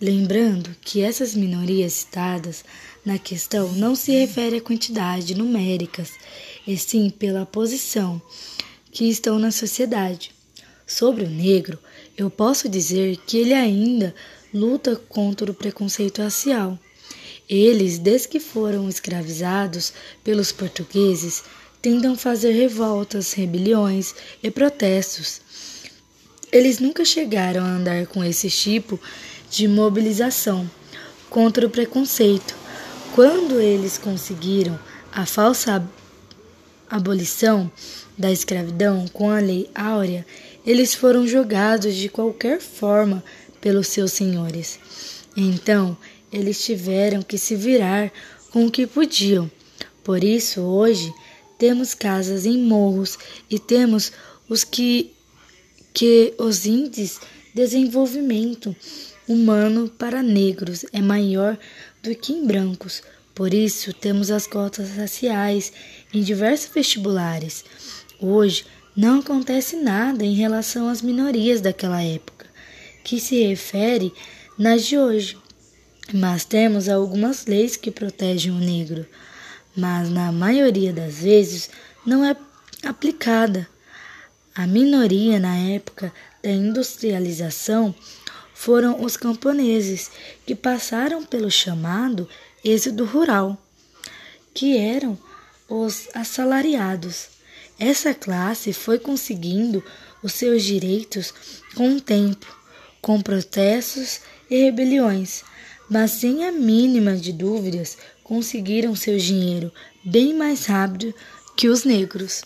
Lembrando que essas minorias citadas na questão não se refere à quantidade numéricas, e sim pela posição que estão na sociedade. Sobre o negro, eu posso dizer que ele ainda luta contra o preconceito racial. Eles, desde que foram escravizados pelos portugueses, tentam fazer revoltas, rebeliões e protestos. Eles nunca chegaram a andar com esse tipo de mobilização contra o preconceito. Quando eles conseguiram a falsa abolição da escravidão com a Lei Áurea, eles foram jogados de qualquer forma pelos seus senhores. Então, eles tiveram que se virar com o que podiam. Por isso, hoje, temos casas em morros e temos os que, que os índices de desenvolvimento humano para negros é maior do que em brancos. Por isso, temos as cotas raciais em diversos vestibulares. Hoje, não acontece nada em relação às minorias daquela época, que se refere nas de hoje. Mas temos algumas leis que protegem o negro, mas na maioria das vezes não é aplicada. A minoria na época da industrialização foram os camponeses, que passaram pelo chamado êxodo rural, que eram os assalariados. Essa classe foi conseguindo os seus direitos com o tempo, com protestos e rebeliões, mas sem a mínima de dúvidas conseguiram seu dinheiro bem mais rápido que os negros.